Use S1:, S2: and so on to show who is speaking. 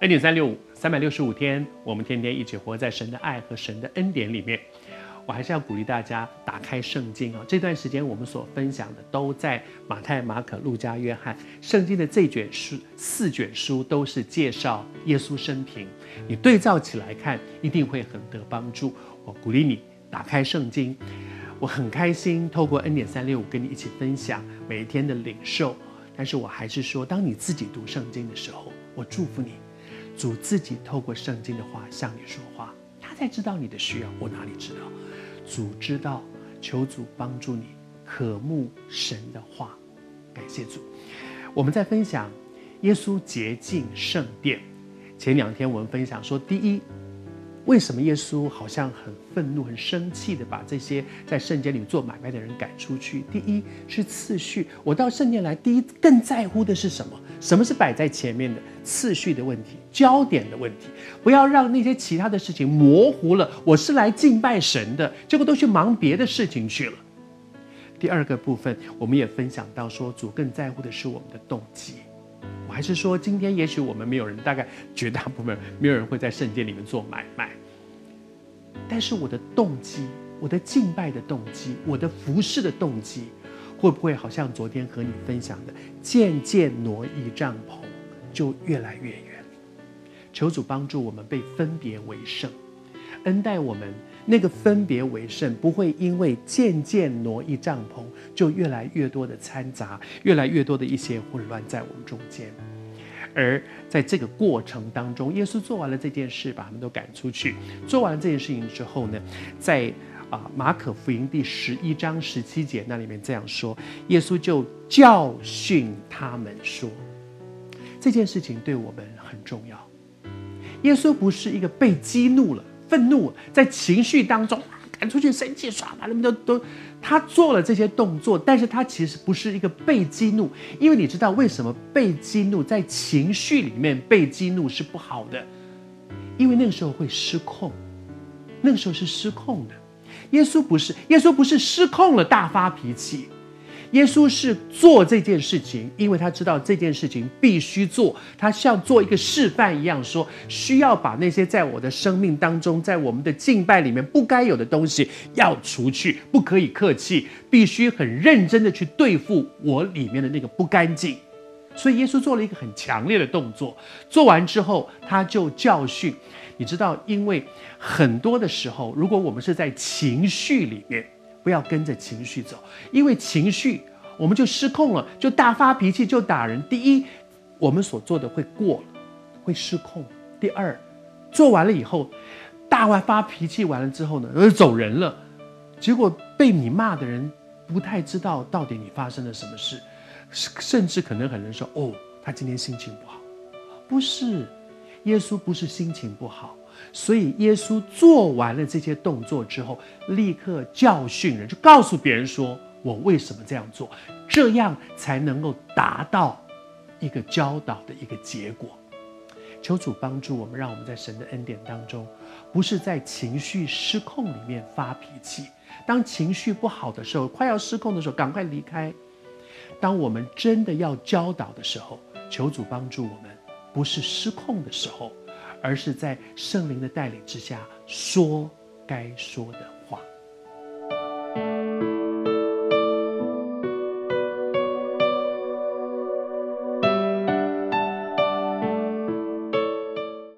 S1: 恩典三六五，三百六十五天，我们天天一起活在神的爱和神的恩典里面。我还是要鼓励大家打开圣经啊！这段时间我们所分享的都在马太、马可、路加、约翰。圣经的这卷书四卷书都是介绍耶稣生平，你对照起来看，一定会很得帮助。我鼓励你打开圣经，我很开心透过恩典三六五跟你一起分享每一天的领受。但是我还是说，当你自己读圣经的时候，我祝福你。主自己透过圣经的话向你说话，他才知道你的需要。我哪里知道？主知道。求主帮助你渴慕神的话。感谢主。我们在分享耶稣洁净圣殿。前两天我们分享说，第一。为什么耶稣好像很愤怒、很生气的把这些在圣殿里做买卖的人赶出去？第一是次序，我到圣殿来，第一更在乎的是什么？什么是摆在前面的次序的问题、焦点的问题？不要让那些其他的事情模糊了。我是来敬拜神的，结果都去忙别的事情去了。第二个部分，我们也分享到说，主更在乎的是我们的动机。我还是说，今天也许我们没有人，大概绝大部分没有人会在圣殿里面做买卖。但是我的动机，我的敬拜的动机，我的服侍的动机，会不会好像昨天和你分享的，渐渐挪移帐篷，就越来越远？求主帮助我们被分别为圣，恩待我们那个分别为圣，不会因为渐渐挪移帐篷，就越来越多的掺杂，越来越多的一些混乱在我们中间。而在这个过程当中，耶稣做完了这件事，把他们都赶出去。做完了这件事情之后呢，在啊马可福音第十一章十七节那里面这样说：耶稣就教训他们说，这件事情对我们很重要。耶稣不是一个被激怒了、愤怒，在情绪当中。赶出去，生气，耍把他们都都，他做了这些动作，但是他其实不是一个被激怒，因为你知道为什么被激怒，在情绪里面被激怒是不好的，因为那个时候会失控，那个时候是失控的。耶稣不是，耶稣不是失控了，大发脾气。耶稣是做这件事情，因为他知道这件事情必须做，他像做一个示范一样，说需要把那些在我的生命当中，在我们的敬拜里面不该有的东西要除去，不可以客气，必须很认真的去对付我里面的那个不干净。所以耶稣做了一个很强烈的动作，做完之后他就教训。你知道，因为很多的时候，如果我们是在情绪里面。不要跟着情绪走，因为情绪我们就失控了，就大发脾气，就打人。第一，我们所做的会过了，会失控；第二，做完了以后，大发发脾气完了之后呢，而走人了，结果被你骂的人不太知道到底你发生了什么事，甚至可能很多人说：“哦，他今天心情不好。”不是，耶稣不是心情不好。所以耶稣做完了这些动作之后，立刻教训人，就告诉别人说：“我为什么这样做？这样才能够达到一个教导的一个结果。”求主帮助我们，让我们在神的恩典当中，不是在情绪失控里面发脾气。当情绪不好的时候，快要失控的时候，赶快离开。当我们真的要教导的时候，求主帮助我们，不是失控的时候。而是在圣灵的带领之下说该说的。